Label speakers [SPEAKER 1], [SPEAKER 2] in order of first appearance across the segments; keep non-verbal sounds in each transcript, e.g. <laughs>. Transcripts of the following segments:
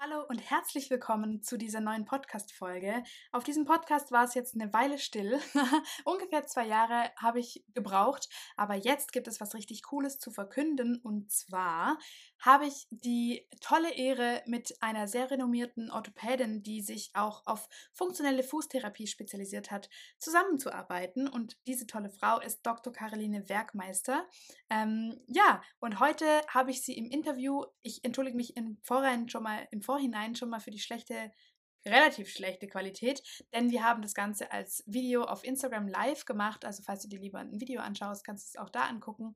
[SPEAKER 1] Hallo und herzlich willkommen zu dieser neuen Podcast-Folge. Auf diesem Podcast war es jetzt eine Weile still. <laughs> Ungefähr zwei Jahre habe ich gebraucht, aber jetzt gibt es was richtig Cooles zu verkünden. Und zwar habe ich die tolle Ehre, mit einer sehr renommierten Orthopädin, die sich auch auf funktionelle Fußtherapie spezialisiert hat, zusammenzuarbeiten. Und diese tolle Frau ist Dr. Caroline Werkmeister. Ähm, ja, und heute habe ich sie im Interview. Ich entschuldige mich im Vorhinein schon mal im Vorhinein schon mal für die schlechte, relativ schlechte Qualität, denn wir haben das Ganze als Video auf Instagram live gemacht. Also falls du dir lieber ein Video anschaust, kannst du es auch da angucken.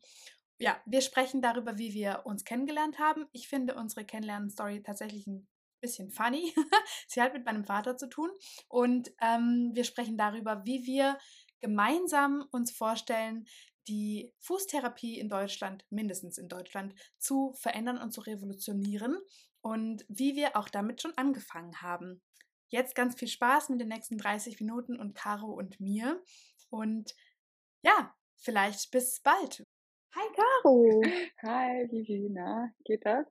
[SPEAKER 1] Ja, wir sprechen darüber, wie wir uns kennengelernt haben. Ich finde unsere Kennenlernen-Story tatsächlich ein bisschen funny. <laughs> Sie hat mit meinem Vater zu tun. Und ähm, wir sprechen darüber, wie wir gemeinsam uns vorstellen, die Fußtherapie in Deutschland, mindestens in Deutschland, zu verändern und zu revolutionieren und wie wir auch damit schon angefangen haben. Jetzt ganz viel Spaß mit den nächsten 30 Minuten und Caro und mir. Und ja, vielleicht bis bald. Hi Caro. <laughs>
[SPEAKER 2] Hi Vivi, Geht das?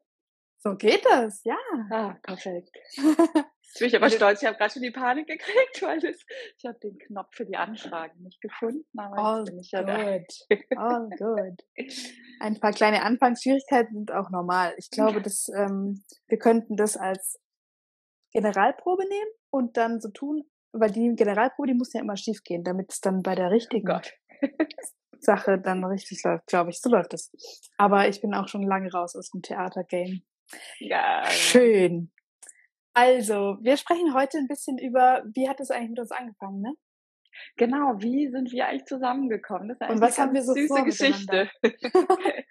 [SPEAKER 1] So geht das, ja.
[SPEAKER 2] Ah, perfekt. <laughs> Jetzt bin ich aber stolz, ich habe gerade schon die Panik gekriegt, weil das, ich habe den Knopf für die Anfragen nicht gefunden.
[SPEAKER 1] Aber All ich ja good. All good. <laughs> Ein paar kleine Anfangsschwierigkeiten sind auch normal. Ich glaube, dass ähm, wir könnten das als Generalprobe nehmen und dann so tun, weil die Generalprobe, die muss ja immer schief gehen, damit es dann bei der richtigen oh <laughs> Sache dann richtig läuft, glaube ich. So läuft es. Aber ich bin auch schon lange raus aus dem Theatergame. Ja. Schön. Also, wir sprechen heute ein bisschen über, wie hat es eigentlich mit uns angefangen, ne?
[SPEAKER 2] Genau, wie sind wir eigentlich zusammengekommen?
[SPEAKER 1] Das ist Und was haben wir so süße Geschichte. <laughs>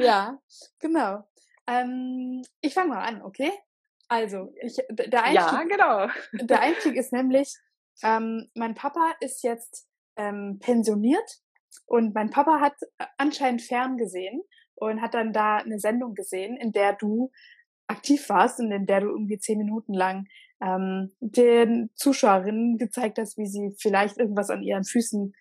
[SPEAKER 1] ja, genau. Ähm, ich fange mal an, okay? Also, ich, der Einstieg, ja, genau. der Einstieg ist nämlich, ähm, mein Papa ist jetzt ähm, pensioniert und mein Papa hat anscheinend ferngesehen und hat dann da eine Sendung gesehen, in der du aktiv warst und in der du irgendwie zehn Minuten lang ähm, den Zuschauerinnen gezeigt hast, wie sie vielleicht irgendwas an ihren Füßen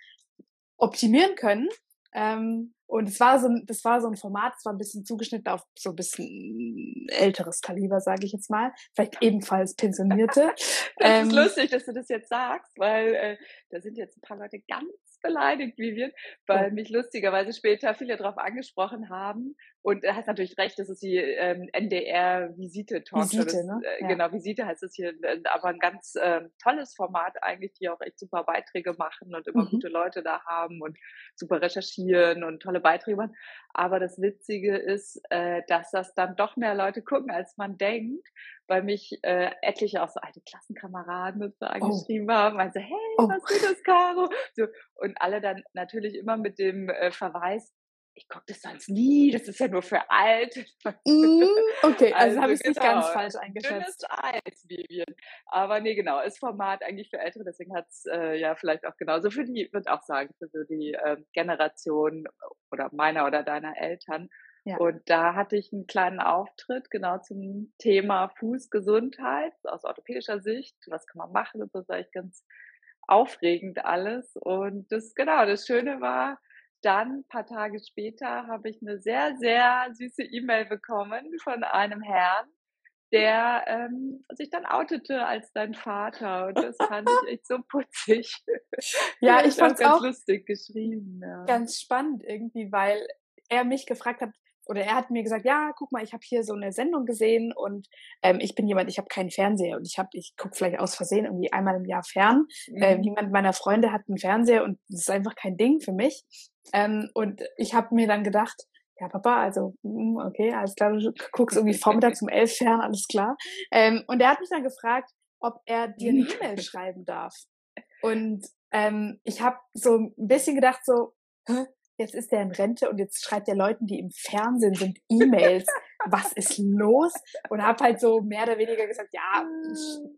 [SPEAKER 1] optimieren können. Ähm, und es war so ein, das war so ein Format, es war ein bisschen zugeschnitten auf so ein bisschen älteres Kaliber, sage ich jetzt mal. Vielleicht ebenfalls Pensionierte. <laughs>
[SPEAKER 2] das ähm, ist lustig, dass du das jetzt sagst, weil äh, da sind jetzt ein paar Leute ganz beleidigt, Vivian, weil oh. mich lustigerweise später viele darauf angesprochen haben. Und du hast natürlich recht, das ist die ähm, NDR-Visite-Talkshow. Visite, ne? Äh, ja. Genau, Visite heißt es hier, aber ein ganz äh, tolles Format eigentlich, die auch echt super Beiträge machen und immer mhm. gute Leute da haben und super recherchieren und tolle Beiträge machen. Aber das Witzige ist, äh, dass das dann doch mehr Leute gucken, als man denkt, weil mich äh, etliche auch so alte Klassenkameraden und so oh. angeschrieben oh. haben, also hey, oh. was ist das, Caro? So, und alle dann natürlich immer mit dem äh, Verweis, ich gucke das sonst nie, das ist ja nur für alt.
[SPEAKER 1] Mm, okay, <laughs> also, also habe ich es genau, nicht ganz falsch eingeschätzt.
[SPEAKER 2] Alt, Vivian. Aber nee, genau, ist Format eigentlich für Ältere, deswegen hat es äh, ja vielleicht auch genauso für die, würde auch sagen, für so die äh, Generation oder meiner oder deiner Eltern. Ja. Und da hatte ich einen kleinen Auftritt genau zum Thema Fußgesundheit aus orthopädischer Sicht. Was kann man machen? Das war eigentlich ganz aufregend alles. Und das, genau, das Schöne war, dann, ein paar Tage später, habe ich eine sehr, sehr süße E-Mail bekommen von einem Herrn, der ähm, sich dann outete als dein Vater. Und das fand ich echt so putzig. <laughs>
[SPEAKER 1] Ja, ich fand es auch ganz lustig geschrieben. Ja. Ganz spannend irgendwie, weil er mich gefragt hat, oder er hat mir gesagt, ja, guck mal, ich habe hier so eine Sendung gesehen und ähm, ich bin jemand, ich habe keinen Fernseher und ich habe, ich gucke vielleicht aus Versehen irgendwie einmal im Jahr fern. Ähm, mhm. Ähm, niemand meiner Freunde hat einen Fernseher und das ist einfach kein Ding für mich. Ähm, und ich habe mir dann gedacht, ja, Papa, also, hm, okay, alles klar, du guckst irgendwie vormittags um elf fern, alles klar. Ähm, und er hat mich dann gefragt, ob er dir eine <laughs> E-Mail schreiben darf. Und ähm, ich habe so ein bisschen gedacht, so, Hä? Jetzt ist er in Rente und jetzt schreibt er Leuten, die im Fernsehen sind, E-Mails. <laughs> Was ist los? Und habe halt so mehr oder weniger gesagt, ja,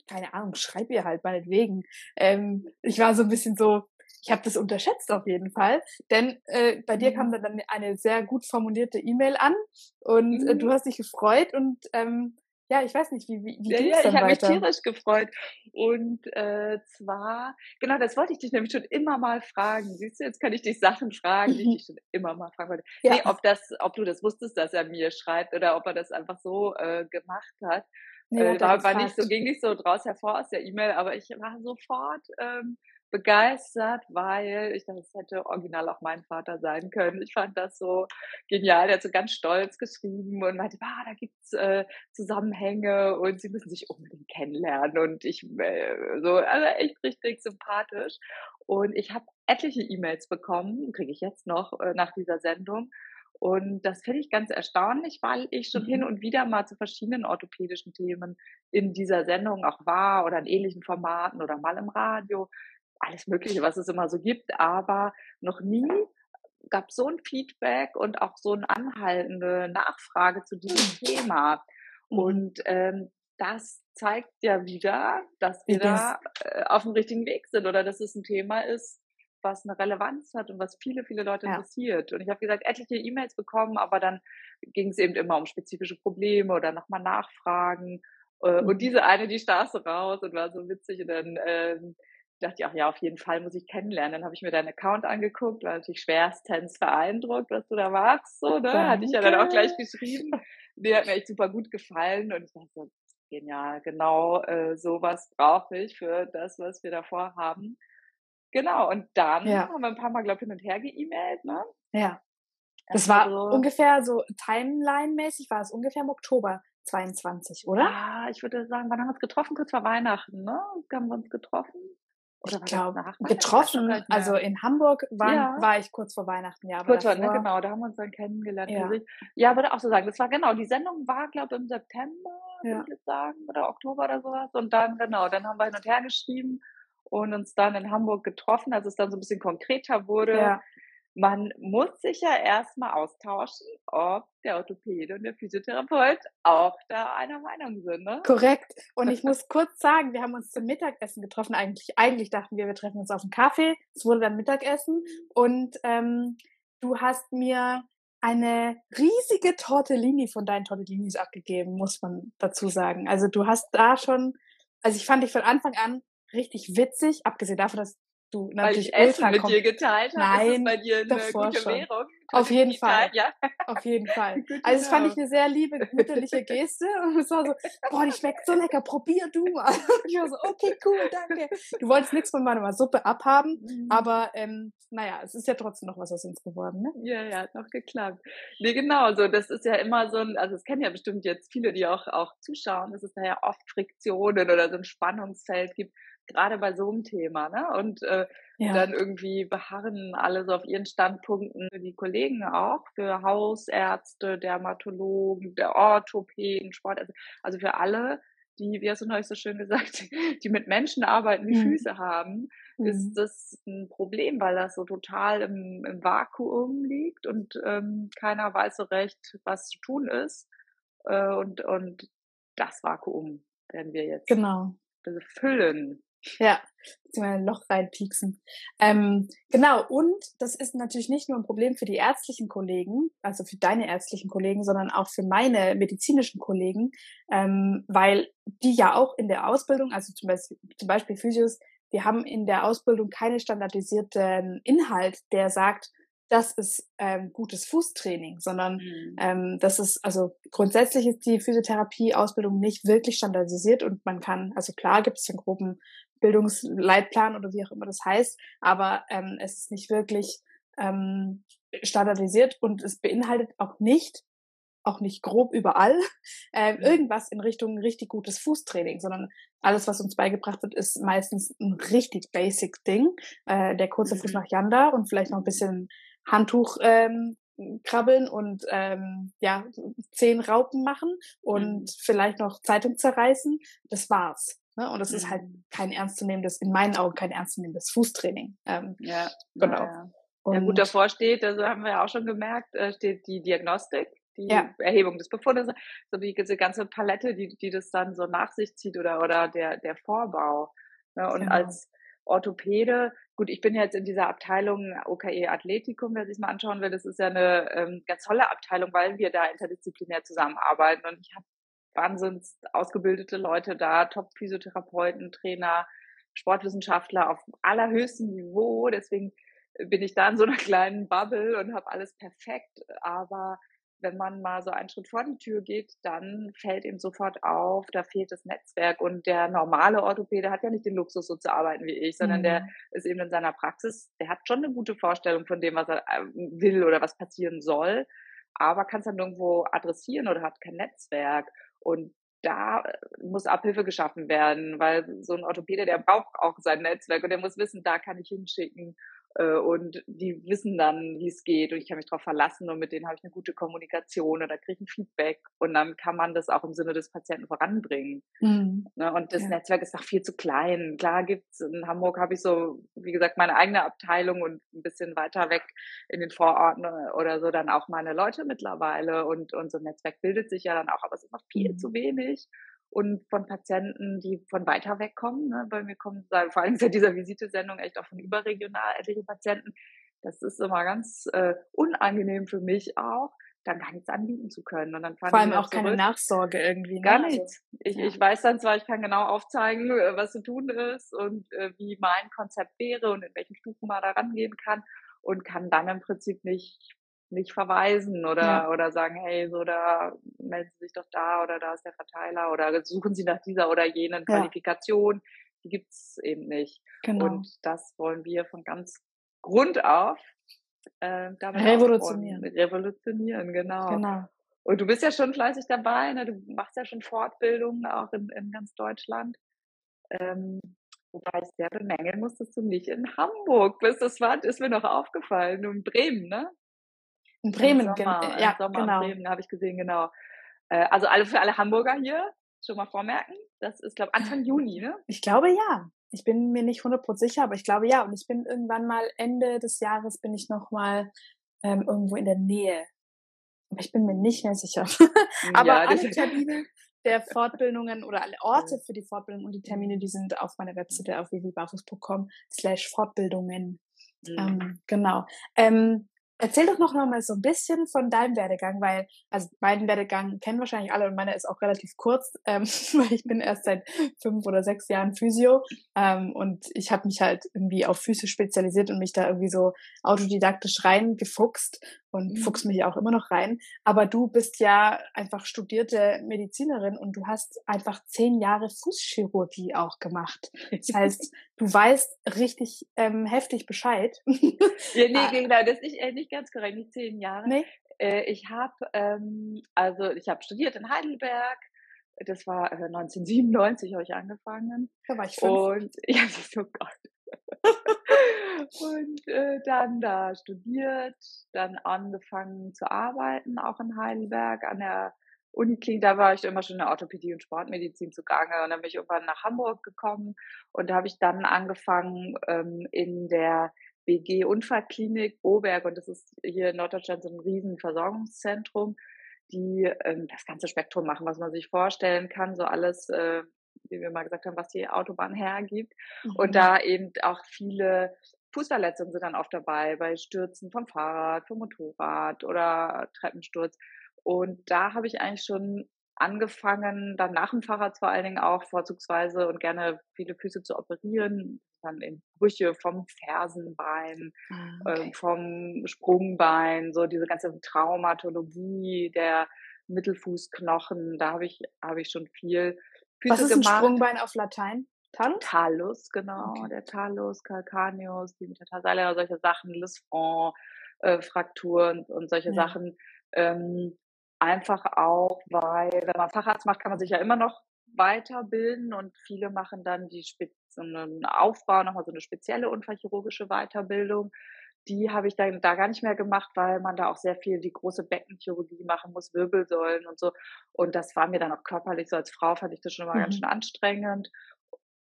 [SPEAKER 1] keine Ahnung, schreib ihr halt meinetwegen. Ähm, ich war so ein bisschen so, ich habe das unterschätzt auf jeden Fall, denn äh, bei dir kam mhm. dann eine sehr gut formulierte E-Mail an und äh, du mhm. hast dich gefreut und ähm, ja, ich weiß nicht, wie, wie, wie ja, ja,
[SPEAKER 2] ich habe mich tierisch gefreut. Und äh, zwar, genau, das wollte ich dich nämlich schon immer mal fragen. Siehst du, jetzt kann ich dich Sachen fragen, die ich dich schon immer mal fragen wollte. Ja. Nee, ob das, ob du das wusstest, dass er mir schreibt oder ob er das einfach so äh, gemacht hat. Nee, äh, war, war nicht so, ging nicht so draus hervor aus der E-Mail, aber ich war sofort ähm, begeistert, weil ich dachte, es hätte original auch mein Vater sein können. Ich fand das so genial. Der hat so ganz stolz geschrieben und meinte, ah, da gibt's äh, Zusammenhänge und sie müssen sich unbedingt kennenlernen. Und ich äh, so, also echt richtig sympathisch. Und ich habe etliche E-Mails bekommen, kriege ich jetzt noch äh, nach dieser Sendung. Und das finde ich ganz erstaunlich, weil ich schon mhm. hin und wieder mal zu verschiedenen orthopädischen Themen in dieser Sendung auch war oder in ähnlichen Formaten oder mal im Radio alles Mögliche, was es immer so gibt, aber noch nie gab es so ein Feedback und auch so eine anhaltende Nachfrage zu diesem hm. Thema. Mhm. Und ähm, das zeigt ja wieder, dass wir da äh, auf dem richtigen Weg sind oder dass es ein Thema ist, was eine Relevanz hat und was viele, viele Leute ja. interessiert. Und ich habe gesagt, etliche E-Mails bekommen, aber dann ging es eben immer um spezifische Probleme oder nochmal Nachfragen. Äh, mhm. Und diese eine, die stach so raus und war so witzig. Und dann ähm, dachte ich auch, ja, auf jeden Fall muss ich kennenlernen. Dann habe ich mir deinen Account angeguckt, war natürlich schwerstens beeindruckt, was du da machst, so, ne? Danke. Hatte ich ja dann auch gleich geschrieben. Mir hat mir echt super gut gefallen und ich dachte so, genial, genau äh, sowas brauche ich für das, was wir davor haben. Genau, und dann ja. haben wir ein paar Mal, glaube ich, hin und her geemailt, ne?
[SPEAKER 1] Ja. Das war also, ungefähr so Timeline-mäßig, war es ungefähr im Oktober 22, oder?
[SPEAKER 2] Ja, ich würde sagen, wann haben wir uns getroffen? Kurz vor Weihnachten, ne? Haben wir uns getroffen?
[SPEAKER 1] Oder ich glaube, getroffen, also in Hamburg war, ja. war ich kurz vor Weihnachten, ja.
[SPEAKER 2] kurz vor, ne, genau, da haben wir uns dann kennengelernt. Ja, ja würde auch so sagen, das war genau, die Sendung war, glaube ich, im September, ja. würde ich sagen, oder Oktober oder sowas. Und dann, genau, dann haben wir hin und her geschrieben und uns dann in Hamburg getroffen, als es dann so ein bisschen konkreter wurde. Ja man muss sich ja erstmal austauschen, ob der Orthopäde und der Physiotherapeut auch da einer Meinung sind. Ne?
[SPEAKER 1] Korrekt. Und ich <laughs> muss kurz sagen, wir haben uns zum Mittagessen getroffen. Eigentlich, eigentlich dachten wir, wir treffen uns auf dem Kaffee. Es wurde dann Mittagessen. Und ähm, du hast mir eine riesige Tortellini von deinen Tortellinis abgegeben, muss man dazu sagen. Also du hast da schon, also ich fand dich von Anfang an richtig witzig, abgesehen davon, dass du
[SPEAKER 2] natürlich Weil ich Essen mit dir geteilt habe.
[SPEAKER 1] Nein,
[SPEAKER 2] ist bei dir eine gute
[SPEAKER 1] schon. Währung? Auf jeden Fall. Ja? Auf jeden <laughs> Fall. also das fand ich eine sehr liebe, mütterliche Geste. <laughs> Und es war so, boah, die schmeckt so lecker, probier du mal. <laughs> Und ich war so, okay, cool, danke. Du wolltest nichts von meiner Suppe abhaben, mhm. aber ähm, naja, es ist ja trotzdem noch was aus uns geworden, ne?
[SPEAKER 2] Ja, ja, hat noch geklappt. Nee, genau, so, das ist ja immer so ein, also es kennen ja bestimmt jetzt viele, die auch, auch zuschauen, dass es da ja oft Friktionen oder so ein Spannungsfeld gibt gerade bei so einem Thema, ne? Und äh, ja. dann irgendwie beharren alle so auf ihren Standpunkten, die Kollegen auch, für Hausärzte, Dermatologen, der Orthopäden, Sportärzte, also für alle, die, wie hast du neulich so schön gesagt, <laughs> die mit Menschen arbeiten, die mhm. Füße haben, mhm. ist das ein Problem, weil das so total im, im Vakuum liegt und ähm, keiner weiß so recht, was zu tun ist. Äh, und, und das Vakuum werden wir jetzt
[SPEAKER 1] genau.
[SPEAKER 2] füllen.
[SPEAKER 1] Ja, beziehungsweise ein Loch reinpieksen. Ähm, genau, und das ist natürlich nicht nur ein Problem für die ärztlichen Kollegen, also für deine ärztlichen Kollegen, sondern auch für meine medizinischen Kollegen, ähm, weil die ja auch in der Ausbildung, also zum Beispiel, zum Beispiel Physios, wir haben in der Ausbildung keine standardisierten Inhalt, der sagt, das ist ähm, gutes Fußtraining, sondern mhm. ähm, das ist, also grundsätzlich ist die Physiotherapie-Ausbildung nicht wirklich standardisiert und man kann, also klar gibt es einen groben Bildungsleitplan oder wie auch immer das heißt, aber ähm, es ist nicht wirklich ähm, standardisiert und es beinhaltet auch nicht, auch nicht grob überall, <laughs> äh, irgendwas in Richtung richtig gutes Fußtraining, sondern alles, was uns beigebracht wird, ist meistens ein richtig basic Ding. Äh, der kurze Fuß mhm. nach Yanda und vielleicht noch ein bisschen Handtuch ähm, krabbeln und ähm, ja zehn Raupen machen und mhm. vielleicht noch Zeitung zerreißen. Das war's. Ne? Und das mhm. ist halt mhm. kein ernstzunehmendes, in meinen Augen kein ernstzunehmendes Fußtraining.
[SPEAKER 2] Ähm, ja, genau. Ja, ja. ja, gut, davor steht, also haben wir ja auch schon gemerkt, äh, steht die Diagnostik, die ja. Erhebung des Befundes, so die, diese ganze Palette, die, die das dann so nach sich zieht oder, oder der, der Vorbau. Ne? Und genau. als Orthopäde, gut, ich bin jetzt in dieser Abteilung OKE Athletikum, wer sich mal anschauen will, das ist ja eine ähm, ganz tolle Abteilung, weil wir da interdisziplinär zusammenarbeiten und ich habe wahnsinns ausgebildete Leute da, Top-Physiotherapeuten, Trainer, Sportwissenschaftler auf allerhöchstem Niveau. Deswegen bin ich da in so einer <laughs> kleinen Bubble und habe alles perfekt. Aber wenn man mal so einen Schritt vor die Tür geht, dann fällt ihm sofort auf, da fehlt das Netzwerk. Und der normale Orthopäde hat ja nicht den Luxus, so zu arbeiten wie ich, sondern mhm. der ist eben in seiner Praxis, der hat schon eine gute Vorstellung von dem, was er äh, will oder was passieren soll, aber kann es dann irgendwo adressieren oder hat kein Netzwerk. Und da äh, muss Abhilfe geschaffen werden, weil so ein Orthopäde, der braucht auch sein Netzwerk und der muss wissen, da kann ich hinschicken und die wissen dann, wie es geht und ich kann mich darauf verlassen und mit denen habe ich eine gute Kommunikation oder kriege ein Feedback und dann kann man das auch im Sinne des Patienten voranbringen. Mhm. Ne, und das ja. Netzwerk ist noch viel zu klein. Klar gibt's in Hamburg habe ich so, wie gesagt, meine eigene Abteilung und ein bisschen weiter weg in den Vororten oder so dann auch meine Leute mittlerweile und unser Netzwerk bildet sich ja dann auch, aber es ist noch viel mhm. zu wenig und von Patienten, die von weiter weg kommen. Ne? Bei mir kommen vor allem seit dieser Visitesendung echt auch von überregional etliche Patienten. Das ist immer ganz äh, unangenehm für mich auch, dann gar nichts anbieten zu können. Und dann
[SPEAKER 1] Vor allem auch zurück. keine Nachsorge irgendwie. Ne?
[SPEAKER 2] Gar also, nichts. Ich, ja. ich weiß dann zwar, ich kann genau aufzeigen, äh, was zu tun ist und äh, wie mein Konzept wäre und in welchen Stufen man da rangehen kann und kann dann im Prinzip nicht nicht verweisen oder, ja. oder sagen, hey, so da melden Sie sich doch da oder da ist der Verteiler oder suchen Sie nach dieser oder jenen ja. Qualifikation. Die gibt's eben nicht. Genau. Und das wollen wir von ganz Grund auf
[SPEAKER 1] äh, damit revolutionieren.
[SPEAKER 2] Revolutionieren, genau. genau. Und du bist ja schon fleißig dabei, ne? du machst ja schon Fortbildungen auch in, in ganz Deutschland. Ähm, wobei ich sehr bemängeln muss, dass du nicht in Hamburg bist. Das war, ist mir noch aufgefallen, in Bremen, ne?
[SPEAKER 1] In Bremen, Im Sommer,
[SPEAKER 2] ja, Sommer genau. in Bremen habe ich gesehen, genau. Äh, also alle für alle Hamburger hier schon mal vormerken. Das ist, glaube ich, Anfang Juni, ne?
[SPEAKER 1] Ich glaube ja. Ich bin mir nicht 100% sicher, aber ich glaube ja. Und ich bin irgendwann mal Ende des Jahres bin ich noch mal ähm, irgendwo in der Nähe. Aber ich bin mir nicht mehr sicher. <laughs> aber ja, alle Termine der Fortbildungen oder alle <laughs> Orte für die Fortbildung und die Termine, die sind auf meiner Webseite auf www.barfuß.com slash Fortbildungen. Mhm. Ähm, genau. Ähm, Erzähl doch noch mal so ein bisschen von deinem Werdegang, weil, also meinen Werdegang kennen wahrscheinlich alle und meiner ist auch relativ kurz, <laughs> ähm, weil ich bin erst seit fünf oder sechs Jahren Physio ähm, und ich habe mich halt irgendwie auf Füße spezialisiert und mich da irgendwie so autodidaktisch reingefuchst und mhm. fuchs mich auch immer noch rein. Aber du bist ja einfach studierte Medizinerin und du hast einfach zehn Jahre Fußchirurgie auch gemacht. Das heißt, <laughs> du weißt richtig ähm, heftig Bescheid.
[SPEAKER 2] ja, nee, ah. genau, das ist äh, nicht ganz korrekt, nicht zehn Jahre. Nee. Äh, ich habe, ähm, also ich habe studiert in Heidelberg. Das war äh, 1997 habe ich angefangen.
[SPEAKER 1] Da war ich fünf.
[SPEAKER 2] Und <laughs> ja, so Gott. <laughs> und äh, dann da studiert, dann angefangen zu arbeiten, auch in Heidelberg an der Uniklinik, da war ich immer schon in der Orthopädie und Sportmedizin zugange. Und dann bin ich irgendwann nach Hamburg gekommen. Und da habe ich dann angefangen ähm, in der BG Unfallklinik Boberg und das ist hier in Norddeutschland so ein riesen Versorgungszentrum, die ähm, das ganze Spektrum machen, was man sich vorstellen kann, so alles, äh, wie wir mal gesagt haben, was die Autobahn <laughs> hergibt mhm. und da eben auch viele Fußverletzungen sind dann oft dabei, bei Stürzen vom Fahrrad, vom Motorrad oder Treppensturz. Und da habe ich eigentlich schon angefangen, dann nach dem Fahrrad vor allen Dingen auch vorzugsweise und gerne viele Füße zu operieren, dann in Brüche vom Fersenbein, ah, okay. äh, vom Sprungbein, so diese ganze Traumatologie der Mittelfußknochen, da habe ich, habe ich schon viel
[SPEAKER 1] Füße Was ist gemacht. ein Sprungbein auf Latein?
[SPEAKER 2] Talus? Talus, genau. Okay. Der Talus, Calcaneus, die Metatarsale, solche Sachen, Lisfranc, äh, Frakturen und solche ja. Sachen. Ähm, einfach auch, weil wenn man Facharzt macht, kann man sich ja immer noch weiterbilden und viele machen dann die so einen Aufbau, nochmal so eine spezielle unfallchirurgische Weiterbildung. Die habe ich dann da gar nicht mehr gemacht, weil man da auch sehr viel die große Beckenchirurgie machen muss, Wirbelsäulen und so. Und das war mir dann auch körperlich so als Frau fand ich das schon mal mhm. ganz schön anstrengend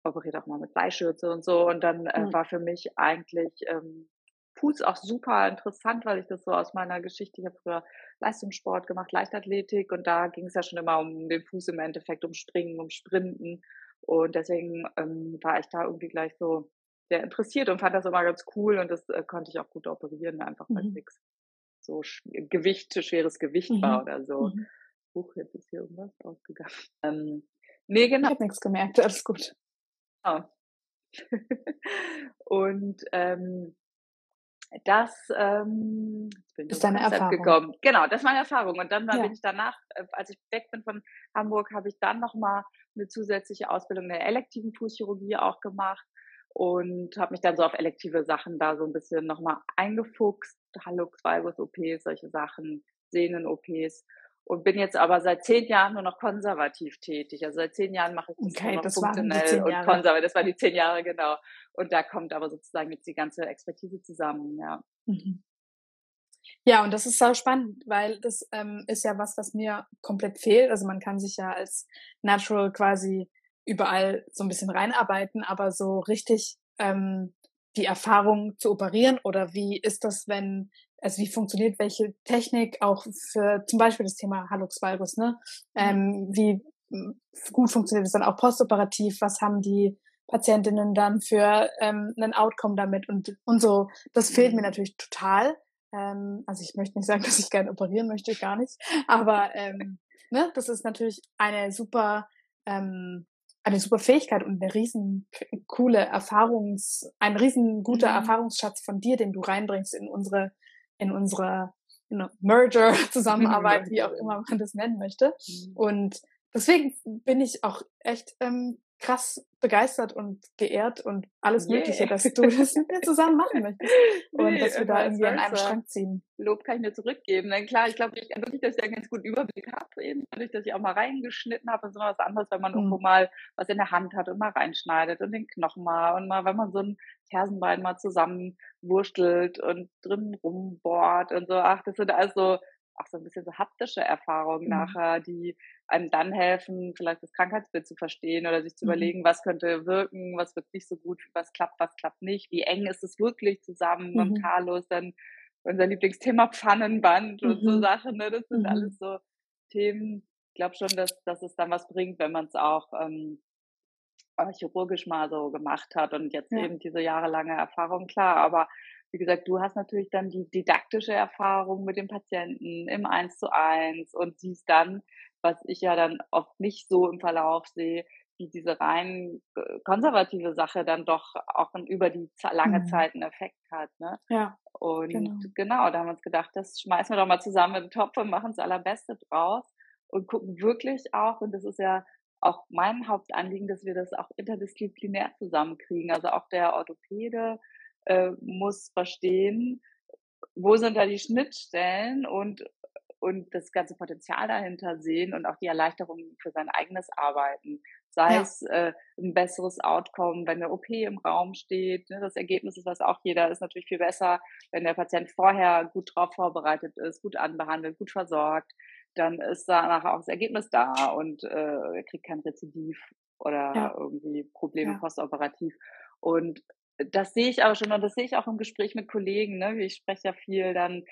[SPEAKER 2] operiert auch mal mit Bleischürze und so. Und dann äh, mhm. war für mich eigentlich ähm, Fuß auch super interessant, weil ich das so aus meiner Geschichte, ich habe früher Leistungssport gemacht, Leichtathletik und da ging es ja schon immer um den Fuß im Endeffekt, um Springen, um Sprinten. Und deswegen ähm, war ich da irgendwie gleich so sehr interessiert und fand das immer ganz cool und das äh, konnte ich auch gut operieren, einfach weil mhm. nichts so Gewicht, schweres Gewicht mhm. war oder so. Mhm. Huch, jetzt ist hier irgendwas ausgegangen. <laughs> Ähm,
[SPEAKER 1] nee, genau. Ich habe nichts gemerkt, alles gut.
[SPEAKER 2] Genau. <laughs> und ähm, Das ähm,
[SPEAKER 1] ist deine Erfahrung.
[SPEAKER 2] Gekommen. Genau, das ist meine Erfahrung. Und dann ja. bin ich danach, äh, als ich weg bin von Hamburg, habe ich dann nochmal eine zusätzliche Ausbildung in der elektiven Fußchirurgie auch gemacht und habe mich dann so auf elektive Sachen da so ein bisschen nochmal eingefuchst. Hallux, Valgus, OPs, solche Sachen, Sehnen-OPs und bin jetzt aber seit zehn Jahren nur noch konservativ tätig. Also seit zehn Jahren mache ich das
[SPEAKER 1] okay, nur noch
[SPEAKER 2] das
[SPEAKER 1] funktionell
[SPEAKER 2] und konservativ. Das waren die zehn Jahre, genau. Und da kommt aber sozusagen jetzt die ganze Expertise zusammen, ja. Mhm.
[SPEAKER 1] Ja, und das ist sau spannend, weil das ähm, ist ja was, was mir komplett fehlt. Also man kann sich ja als Natural quasi überall so ein bisschen reinarbeiten, aber so richtig ähm, die Erfahrung zu operieren oder wie ist das, wenn also wie funktioniert welche Technik auch für zum Beispiel das Thema Hallux valgus, ne? Ähm, wie gut funktioniert es dann auch postoperativ? Was haben die Patientinnen dann für ähm, einen Outcome damit und und so? Das fehlt mir mhm. natürlich total. Ähm, also ich möchte nicht sagen, <laughs> dass ich gerne operieren möchte, gar nicht. Aber ähm, ne, das ist natürlich eine super ähm, eine super Fähigkeit und eine riesen coole Erfahrungs, ein riesen guter mhm. Erfahrungsschatz von dir, den du reinbringst in unsere in unserer you know, Merger, <laughs> Zusammenarbeit, <laughs> wie auch immer man das nennen möchte. Mhm. Und deswegen bin ich auch echt ähm, krass begeistert und geehrt und alles yeah. Mögliche, dass du das mit mir zusammen machen möchtest <laughs> und nee, dass wir da irgendwie an einem Strang ziehen.
[SPEAKER 2] Lob kann ich mir zurückgeben. Denn klar, ich glaube, ich, wirklich, dass ich da einen ganz guten Überblick habe, eben dadurch, dass ich auch mal reingeschnitten habe, ist immer was anderes, wenn man mhm. irgendwo mal was in der Hand hat und mal reinschneidet und den Knochen mal und mal, wenn man so ein Fersenbein mal zusammenwurstelt und drin rumbohrt und so. Ach, das sind also auch so ein bisschen so haptische Erfahrungen mhm. nachher, die einem dann helfen, vielleicht das Krankheitsbild zu verstehen oder sich zu mhm. überlegen, was könnte wirken, was wirkt nicht so gut, was klappt, was klappt nicht, wie eng ist es wirklich zusammen mhm. mit Carlos, dann unser Lieblingsthema Pfannenband mhm. und so mhm. Sachen, ne? das sind mhm. alles so Themen, ich glaube schon, dass, dass es dann was bringt, wenn man es auch ähm, chirurgisch mal so gemacht hat und jetzt ja. eben diese jahrelange Erfahrung, klar, aber wie gesagt, du hast natürlich dann die didaktische Erfahrung mit dem Patienten im Eins zu eins und siehst dann, was ich ja dann oft nicht so im Verlauf sehe, wie diese rein äh, konservative Sache dann doch auch über die lange mhm. Zeit einen Effekt hat. Ne?
[SPEAKER 1] Ja.
[SPEAKER 2] Und genau. genau, da haben wir uns gedacht, das schmeißen wir doch mal zusammen in den Topf und machen das Allerbeste draus und gucken wirklich auch, und das ist ja auch mein Hauptanliegen, dass wir das auch interdisziplinär zusammenkriegen. Also auch der Orthopäde, äh, muss verstehen, wo sind da die Schnittstellen und, und das ganze Potenzial dahinter sehen und auch die Erleichterung für sein eigenes Arbeiten. Sei ja. es äh, ein besseres Outcome, wenn eine OP im Raum steht. Ne? Das Ergebnis ist, was auch jeder ist, natürlich viel besser, wenn der Patient vorher gut drauf vorbereitet ist, gut anbehandelt, gut versorgt. Dann ist danach auch das Ergebnis da und äh, er kriegt kein Rezidiv oder ja. irgendwie Probleme ja. postoperativ. Und das sehe ich aber schon und das sehe ich auch im Gespräch mit Kollegen. Ne? Ich spreche ja viel dann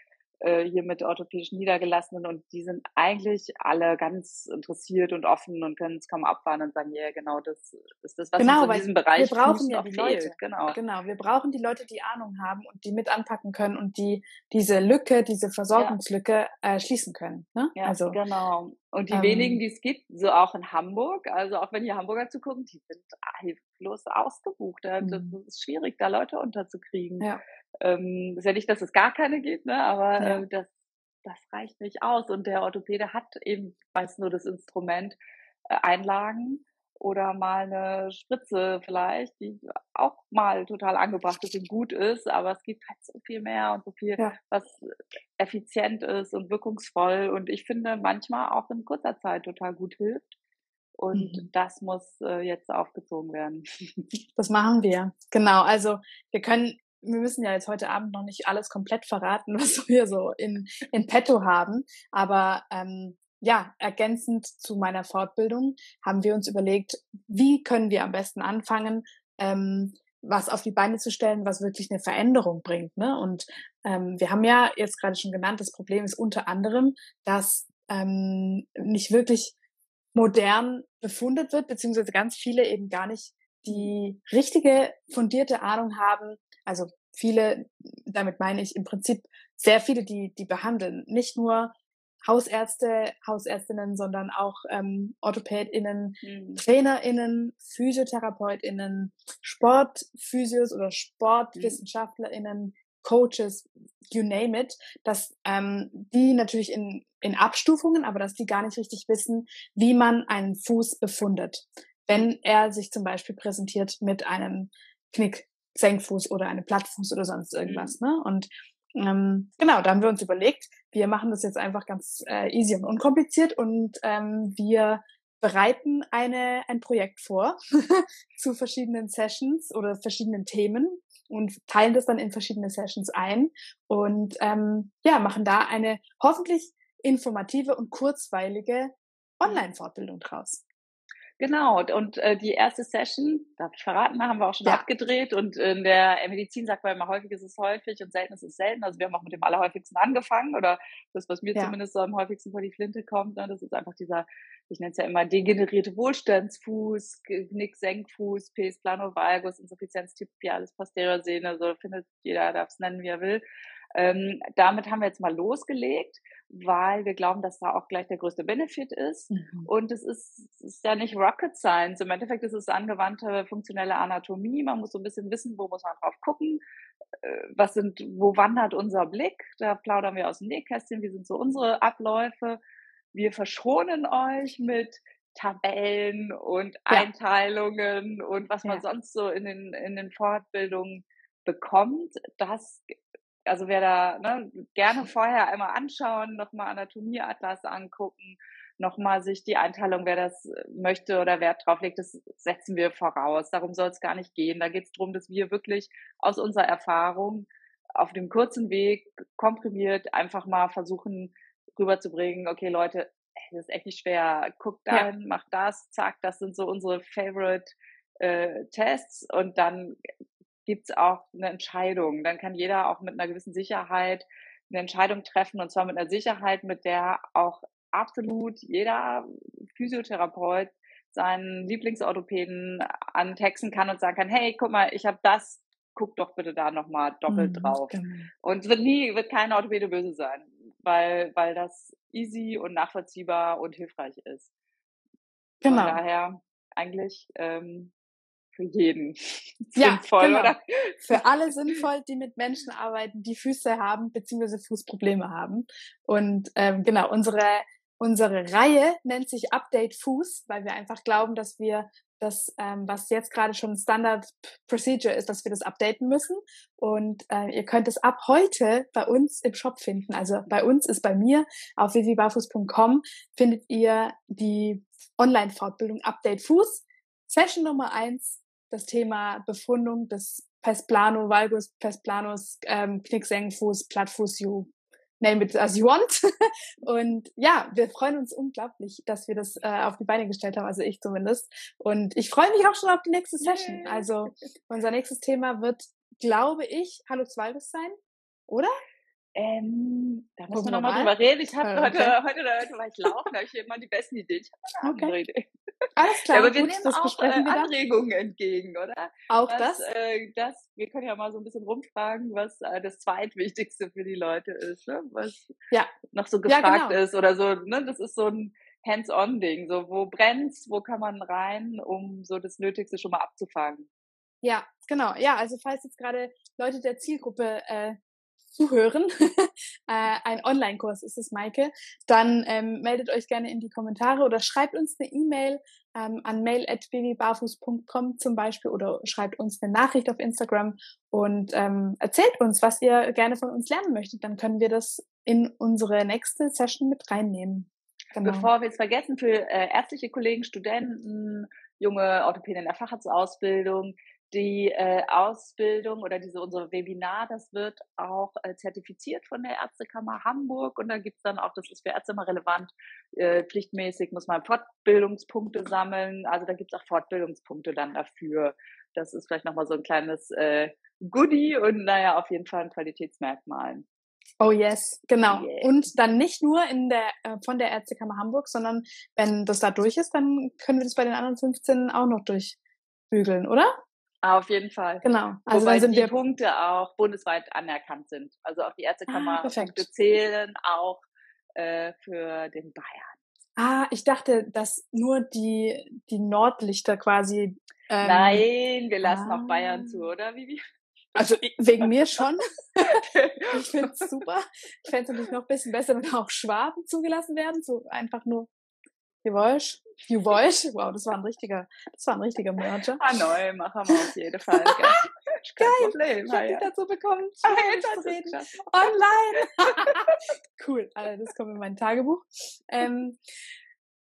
[SPEAKER 2] äh, hier mit orthopädischen Niedergelassenen und die sind eigentlich alle ganz interessiert und offen und können es kaum abwarten und sagen, ja, yeah, genau, das ist das, was
[SPEAKER 1] genau,
[SPEAKER 2] in diesem Bereich
[SPEAKER 1] wir brauchen ja die
[SPEAKER 2] fehlt.
[SPEAKER 1] Leute. Genau. genau, wir brauchen die Leute, die Ahnung haben und die mit anpacken können und die diese Lücke, diese Versorgungslücke ja. äh, schließen können. Ne?
[SPEAKER 2] Ja, also, genau. Und die ähm, wenigen, die es gibt, so auch in Hamburg, also auch wenn hier Hamburger zugucken, die sind hilflos ausgebucht. Das mhm. ist schwierig, da Leute unterzukriegen.
[SPEAKER 1] Ja.
[SPEAKER 2] Ähm, ist ja nicht, dass es gar keine gibt, ne? aber ja. äh, das, das reicht nicht aus. Und der Orthopäde hat eben meist nur das Instrument äh, Einlagen oder mal eine Spritze vielleicht, die auch mal total angebracht ist und gut ist, aber es gibt halt so viel mehr und so viel, ja. was effizient ist und wirkungsvoll und ich finde manchmal auch in kurzer Zeit total gut hilft. Und mhm. das muss äh, jetzt aufgezogen werden. <laughs>
[SPEAKER 1] Das machen wir. Genau. Also wir können wir müssen ja jetzt heute Abend noch nicht alles komplett verraten, <laughs> was wir so in, in petto haben. Aber ähm, ja, ergänzend zu meiner Fortbildung haben wir uns überlegt, wie können wir am besten anfangen, ähm, was auf die Beine zu stellen, was wirklich eine Veränderung bringt. Ne? Und ähm, wir haben ja jetzt gerade schon genannt, das Problem ist unter anderem, dass ähm, nicht wirklich modern befundet wird, beziehungsweise ganz viele eben gar nicht die richtige fundierte Ahnung haben, also viele, damit meine ich im Prinzip sehr viele, die, die behandeln, nicht nur Hausärzte, Hausärztinnen, sondern auch ähm, OrthopädInnen, mhm. TrainerInnen, PhysiotherapeutInnen, Sportphysios oder SportwissenschaftlerInnen, Coaches, you name it, dass ähm, die natürlich in, in Abstufungen, aber dass die gar nicht richtig wissen, wie man einen Fuß befundet. Wenn er sich zum Beispiel präsentiert mit einem Knick, Senkfuß oder einem Plattfuß oder sonst irgendwas. Mhm. Ne? Und ähm, genau, da haben wir uns überlegt, wir machen das jetzt einfach ganz äh, easy und unkompliziert und ähm, wir bereiten eine, ein Projekt vor <laughs> zu verschiedenen Sessions oder verschiedenen Themen und teilen das dann in verschiedene Sessions ein und ähm, ja, machen da eine hoffentlich informative und kurzweilige. Online-Fortbildung draus.
[SPEAKER 2] Genau, und äh, die erste Session, darf ich verraten, haben wir auch schon ja. abgedreht und in der Medizin sagt man immer, häufig ist es häufig und selten ist es selten. Also wir haben auch mit dem allerhäufigsten angefangen oder das, was mir ja. zumindest so am häufigsten vor die Flinte kommt, ne, das ist einfach dieser, ich nenne es ja immer degenerierte Wohlstandsfuß, Knick-Senkfuß, Pes plano valgus, Insuffizienz tibialis posterior Sehne, so findet jeder, darf es nennen, wie er will. Ähm, damit haben wir jetzt mal losgelegt, weil wir glauben, dass da auch gleich der größte Benefit ist. Mhm. Und es ist, ist ja nicht Rocket Science. Im Endeffekt ist es angewandte funktionelle Anatomie. Man muss so ein bisschen wissen, wo muss man drauf gucken. Äh, was sind, wo wandert unser Blick? Da plaudern wir aus dem Nähkästchen. Wie sind so unsere Abläufe? Wir verschonen euch mit Tabellen und ja. Einteilungen und was man ja. sonst so in den, in den Fortbildungen bekommt. Das also wer da ne, gerne vorher einmal anschauen, nochmal Anatomieatlas angucken, nochmal sich die Einteilung, wer das möchte oder Wert drauf legt, das setzen wir voraus. Darum soll es gar nicht gehen. Da geht es darum, dass wir wirklich aus unserer Erfahrung auf dem kurzen Weg komprimiert einfach mal versuchen rüberzubringen, okay Leute, das ist echt nicht schwer, guckt dahin, ja. macht das, zack, das sind so unsere Favorite äh, Tests und dann gibt es auch eine Entscheidung. Dann kann jeder auch mit einer gewissen Sicherheit eine Entscheidung treffen und zwar mit einer Sicherheit, mit der auch absolut jeder Physiotherapeut seinen Lieblingsorthopäden antexten kann und sagen kann, hey, guck mal, ich habe das, guck doch bitte da nochmal doppelt mhm, drauf. Genau. Und es wird nie, wird kein Orthopäde böse sein, weil, weil das easy und nachvollziehbar und hilfreich ist. Genau. Von daher eigentlich ähm, für jeden <laughs>
[SPEAKER 1] ja, sinnvoll, genau. oder? Für alle sinnvoll, die mit Menschen arbeiten, die Füße haben, beziehungsweise Fußprobleme haben. Und ähm, genau, unsere, unsere Reihe nennt sich Update Fuß, weil wir einfach glauben, dass wir das, ähm, was jetzt gerade schon Standard Procedure ist, dass wir das updaten müssen. Und äh, ihr könnt es ab heute bei uns im Shop finden. Also bei uns ist bei mir auf www.barfuß.com findet ihr die Online-Fortbildung Update Fuß. Session Nummer eins das Thema Befundung des Pestplano, Valgus, Pestplanos, ähm, Knicksengenfuß, Plattfuß, you name it as you want. <laughs> und ja, wir freuen uns unglaublich, dass wir das äh, auf die Beine gestellt haben, also ich zumindest. Und ich freue mich auch schon auf die nächste Session. Also unser nächstes Thema wird, glaube ich, Halux Valgus sein, oder?
[SPEAKER 2] Ähm, da müssen wir nochmal drüber reden. Ich habe okay. heute, heute oder heute war ich laufen, da habe ich immer die besten Ideen. Ich habe eine okay. andere Idee. Alles klar. Ja, aber wir gut, nehmen auch äh, Anregungen entgegen, oder?
[SPEAKER 1] Auch was,
[SPEAKER 2] das? Äh, das? Wir können ja mal so ein bisschen rumfragen, was äh, das zweitwichtigste für die Leute ist, ne? was ja. noch so gefragt ja, genau. ist oder so. Ne? Das ist so ein Hands-on-Ding. So, wo brennt's, wo kann man rein, um so das Nötigste schon mal abzufangen?
[SPEAKER 1] Ja, genau. Ja, also falls jetzt gerade Leute der Zielgruppe äh, zuhören, <laughs> äh, ein Online-Kurs ist es, Maike, dann ähm, meldet euch gerne in die Kommentare oder schreibt uns eine E-Mail ähm, an mail.babybarfuß.com zum Beispiel oder schreibt uns eine Nachricht auf Instagram und ähm, erzählt uns, was ihr gerne von uns lernen möchtet. Dann können wir das in unsere nächste Session mit reinnehmen.
[SPEAKER 2] Genau. Bevor wir es vergessen, für äh, ärztliche Kollegen, Studenten, junge Orthopäden in der Facharztausbildung, die äh, Ausbildung oder diese unser Webinar, das wird auch äh, zertifiziert von der Ärztekammer Hamburg und da gibt's dann auch, das ist für Ärzte immer relevant, äh, pflichtmäßig muss man Fortbildungspunkte sammeln, also da gibt's auch Fortbildungspunkte dann dafür. Das ist vielleicht nochmal so ein kleines äh, Goodie und naja, auf jeden Fall ein Qualitätsmerkmal.
[SPEAKER 1] Oh yes, genau. Yeah. Und dann nicht nur in der, äh, von der Ärztekammer Hamburg, sondern wenn das da durch ist, dann können wir das bei den anderen 15 auch noch durchbügeln, oder?
[SPEAKER 2] Auf jeden Fall.
[SPEAKER 1] Genau.
[SPEAKER 2] Also Wobei sind die wir Punkte auch bundesweit anerkannt sind. Also auch die Ärztekammer ah, Punkte zählen auch äh, für den Bayern.
[SPEAKER 1] Ah, ich dachte, dass nur die, die Nordlichter quasi.
[SPEAKER 2] Ähm, Nein, wir lassen ah. auch Bayern zu, oder Vivi?
[SPEAKER 1] Also wegen mir schon. <laughs> ich finde es super. Ich fände es natürlich noch ein bisschen besser, wenn auch Schwaben zugelassen werden. So einfach nur Jawohl, jawohl. Wow, das war ein richtiger, das war ein richtiger Merger.
[SPEAKER 2] Ah, neu, machen wir auf jeden Fall. Gell? <laughs>
[SPEAKER 1] Kein Geil. Problem. Ich habe ja. dazu bekommen, zu reden. Online. <laughs> <laughs> cool. Also, das kommt in mein Tagebuch. Ähm,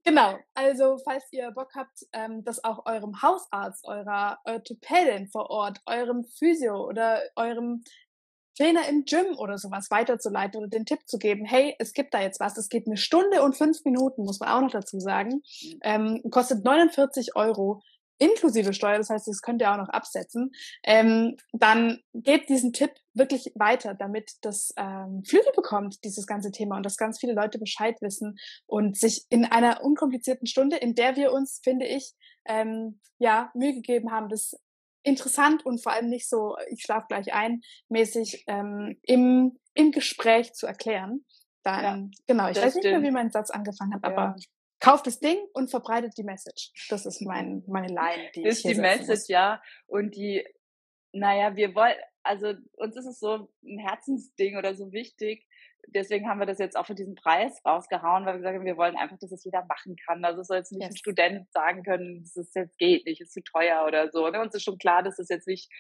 [SPEAKER 1] genau. Also, falls ihr Bock habt, ähm, das auch eurem Hausarzt, eurer Orthopädin vor Ort, eurem Physio oder eurem Trainer im Gym oder sowas weiterzuleiten oder den Tipp zu geben, hey, es gibt da jetzt was, es geht eine Stunde und fünf Minuten, muss man auch noch dazu sagen, mhm. ähm, kostet 49 Euro inklusive Steuer, das heißt, das könnt ihr auch noch absetzen, ähm, dann gebt diesen Tipp wirklich weiter, damit das ähm, Flügel bekommt, dieses ganze Thema und dass ganz viele Leute Bescheid wissen und sich in einer unkomplizierten Stunde, in der wir uns, finde ich, ähm, ja, Mühe gegeben haben, das interessant und vor allem nicht so, ich schlafe gleich ein, mäßig ähm, im, im Gespräch zu erklären. Dann, ja, genau, ich weiß stimmt. nicht mehr, wie mein Satz angefangen hat, ja. aber kauft das Ding und verbreitet die Message. Das ist mein, meine Line,
[SPEAKER 2] die das ich ist die Message, muss. ja. Und die, naja, wir wollen, also uns ist es so ein Herzensding oder so wichtig, deswegen haben wir das jetzt auch für diesen Preis rausgehauen, weil wir gesagt haben, wir wollen einfach, dass es jeder machen kann. Also es soll jetzt nicht yes. ein Student sagen können, dass es jetzt geht nicht, ist zu teuer oder so. Ne? Uns ist schon klar, dass es jetzt nicht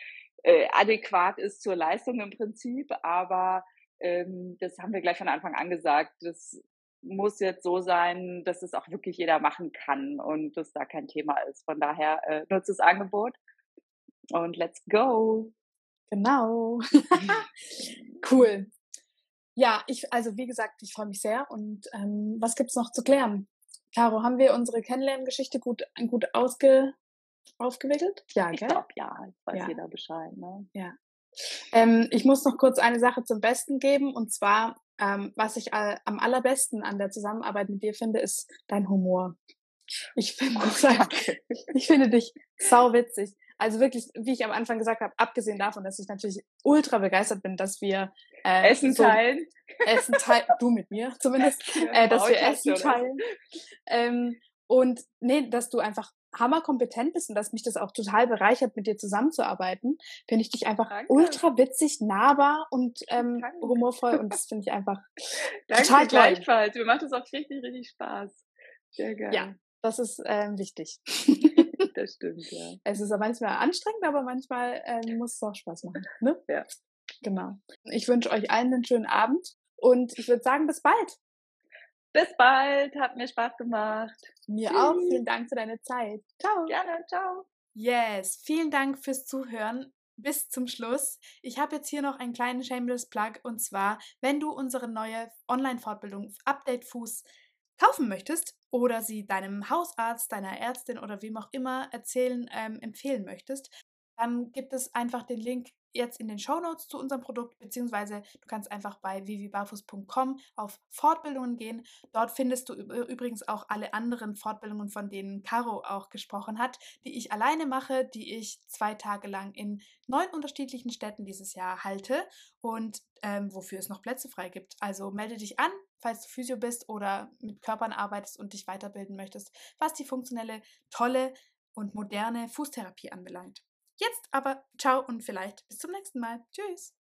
[SPEAKER 2] äh, adäquat ist zur Leistung im Prinzip, aber ähm, das haben wir gleich von Anfang an gesagt. Das muss jetzt so sein, dass es auch wirklich jeder machen kann und dass da kein Thema ist. Von daher äh, nutzt das Angebot und let's go.
[SPEAKER 1] Genau. <laughs> <laughs> cool. Ja, ich, also wie gesagt, ich freue mich sehr. Und ähm, was gibt's noch zu klären? Caro, haben wir unsere Kennenlerngeschichte gut, gut ausge, aufgewickelt?
[SPEAKER 2] Ja, ich glaube ja, jetzt weiß ja. jeder Bescheid. Ne?
[SPEAKER 1] Ja. Ähm, ich muss noch kurz eine Sache zum Besten geben und zwar, ähm, was ich all, am allerbesten an der Zusammenarbeit mit dir finde, ist dein Humor. Ich finde, <laughs> ich finde dich sau witzig. Also wirklich, wie ich am Anfang gesagt habe, abgesehen davon, dass ich natürlich ultra begeistert bin, dass wir
[SPEAKER 2] äh, Essen so teilen.
[SPEAKER 1] Essen teilen, du mit mir <laughs> zumindest, äh, dass wir Essen teilen. Ähm, und nee, dass du einfach hammerkompetent bist und dass mich das auch total bereichert, mit dir zusammenzuarbeiten, finde ich dich einfach Danke. ultra witzig, nahbar und ähm, humorvoll und das finde ich einfach <laughs>
[SPEAKER 2] Danke total gleichfalls. Mir macht das auch richtig, richtig Spaß. Sehr geil.
[SPEAKER 1] Ja, das ist ähm, wichtig. <laughs> <laughs>
[SPEAKER 2] das stimmt, ja.
[SPEAKER 1] Es ist manchmal anstrengend, aber manchmal ähm, muss es auch Spaß machen. Ne? <laughs>
[SPEAKER 2] Ja.
[SPEAKER 1] Genau. Ich wünsche euch allen einen schönen Abend und ich würde sagen, bis bald.
[SPEAKER 2] Bis bald, hat mir Spaß gemacht.
[SPEAKER 1] Mir Tschüss. auch. Vielen Dank für deine Zeit.
[SPEAKER 2] Ciao. Gerne, ciao.
[SPEAKER 1] Yes, vielen Dank fürs Zuhören bis zum Schluss. Ich habe jetzt hier noch einen kleinen Shameless Plug und zwar, wenn du unsere neue Online-Fortbildung Update Fuß kaufen möchtest oder sie deinem Hausarzt, deiner Ärztin oder wem auch immer erzählen, ähm, empfehlen möchtest, dann gibt es einfach den Link jetzt in den Show Notes zu unserem Produkt, beziehungsweise du kannst einfach bei vivibarfuß.com auf Fortbildungen gehen. Dort findest du übrigens auch alle anderen Fortbildungen, von denen Caro auch gesprochen hat, die ich alleine mache, die ich zwei Tage lang in neun unterschiedlichen Städten dieses Jahr halte und ähm, wofür es noch Plätze frei gibt. Also melde dich an, falls du Physio bist oder mit Körpern arbeitest und dich weiterbilden möchtest, was die funktionelle, tolle und moderne Fußtherapie anbelangt. Jetzt aber ciao und vielleicht bis zum nächsten Mal. Tschüss.